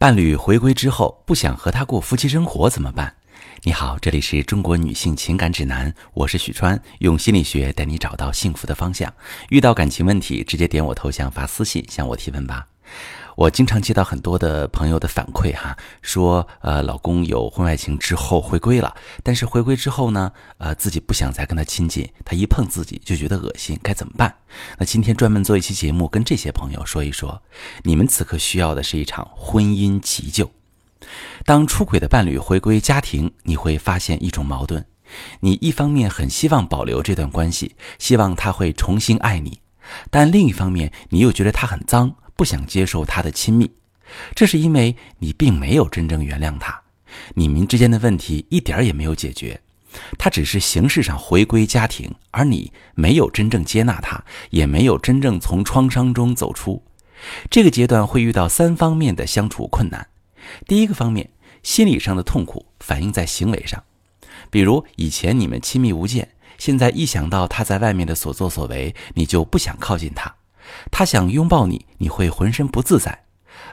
伴侣回归之后不想和他过夫妻生活怎么办？你好，这里是中国女性情感指南，我是许川，用心理学带你找到幸福的方向。遇到感情问题，直接点我头像发私信向我提问吧。我经常接到很多的朋友的反馈，哈，说，呃，老公有婚外情之后回归了，但是回归之后呢，呃，自己不想再跟他亲近，他一碰自己就觉得恶心，该怎么办？那今天专门做一期节目，跟这些朋友说一说，你们此刻需要的是一场婚姻急救。当出轨的伴侣回归家庭，你会发现一种矛盾：你一方面很希望保留这段关系，希望他会重新爱你，但另一方面你又觉得他很脏。不想接受他的亲密，这是因为你并没有真正原谅他，你们之间的问题一点儿也没有解决，他只是形式上回归家庭，而你没有真正接纳他，也没有真正从创伤中走出。这个阶段会遇到三方面的相处困难。第一个方面，心理上的痛苦反映在行为上，比如以前你们亲密无间，现在一想到他在外面的所作所为，你就不想靠近他。他想拥抱你，你会浑身不自在；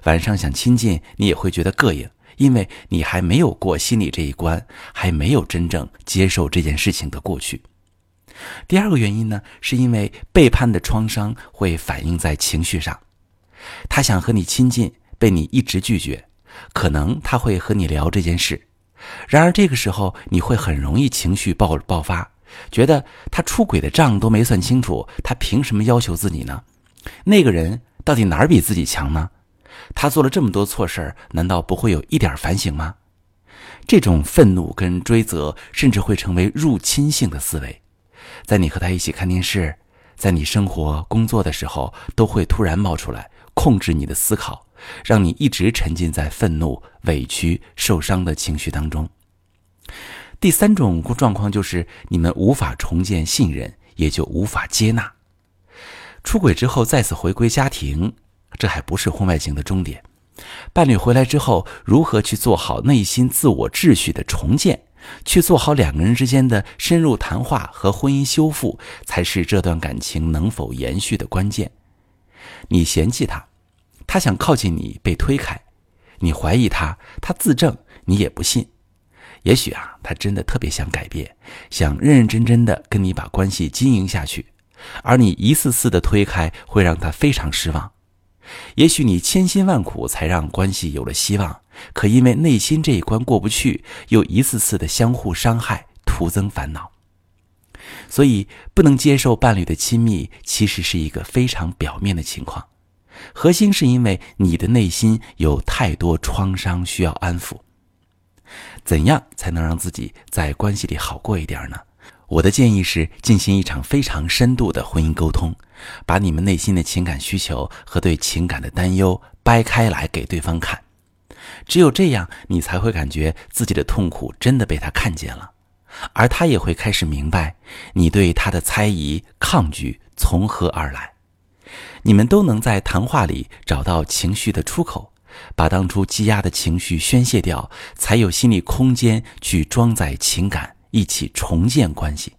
晚上想亲近你，也会觉得膈应，因为你还没有过心理这一关，还没有真正接受这件事情的过去。第二个原因呢，是因为背叛的创伤会反映在情绪上。他想和你亲近，被你一直拒绝，可能他会和你聊这件事，然而这个时候你会很容易情绪爆爆发，觉得他出轨的账都没算清楚，他凭什么要求自己呢？那个人到底哪儿比自己强呢？他做了这么多错事儿，难道不会有一点反省吗？这种愤怒跟追责，甚至会成为入侵性的思维，在你和他一起看电视，在你生活工作的时候，都会突然冒出来，控制你的思考，让你一直沉浸在愤怒、委屈、受伤的情绪当中。第三种状况就是你们无法重建信任，也就无法接纳。出轨之后再次回归家庭，这还不是婚外情的终点。伴侣回来之后，如何去做好内心自我秩序的重建，去做好两个人之间的深入谈话和婚姻修复，才是这段感情能否延续的关键。你嫌弃他，他想靠近你被推开；你怀疑他，他自证你也不信。也许啊，他真的特别想改变，想认认真真的跟你把关系经营下去。而你一次次的推开，会让他非常失望。也许你千辛万苦才让关系有了希望，可因为内心这一关过不去，又一次次的相互伤害，徒增烦恼。所以，不能接受伴侣的亲密，其实是一个非常表面的情况，核心是因为你的内心有太多创伤需要安抚。怎样才能让自己在关系里好过一点呢？我的建议是进行一场非常深度的婚姻沟通，把你们内心的情感需求和对情感的担忧掰开来给对方看。只有这样，你才会感觉自己的痛苦真的被他看见了，而他也会开始明白你对他的猜疑、抗拒从何而来。你们都能在谈话里找到情绪的出口，把当初积压的情绪宣泄掉，才有心理空间去装载情感。一起重建关系。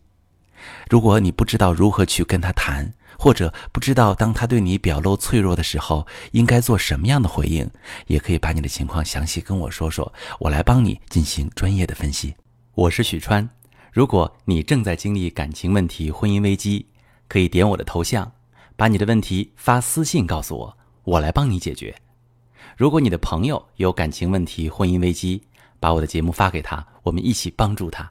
如果你不知道如何去跟他谈，或者不知道当他对你表露脆弱的时候应该做什么样的回应，也可以把你的情况详细跟我说说，我来帮你进行专业的分析。我是许川。如果你正在经历感情问题、婚姻危机，可以点我的头像，把你的问题发私信告诉我，我来帮你解决。如果你的朋友有感情问题、婚姻危机，把我的节目发给他，我们一起帮助他。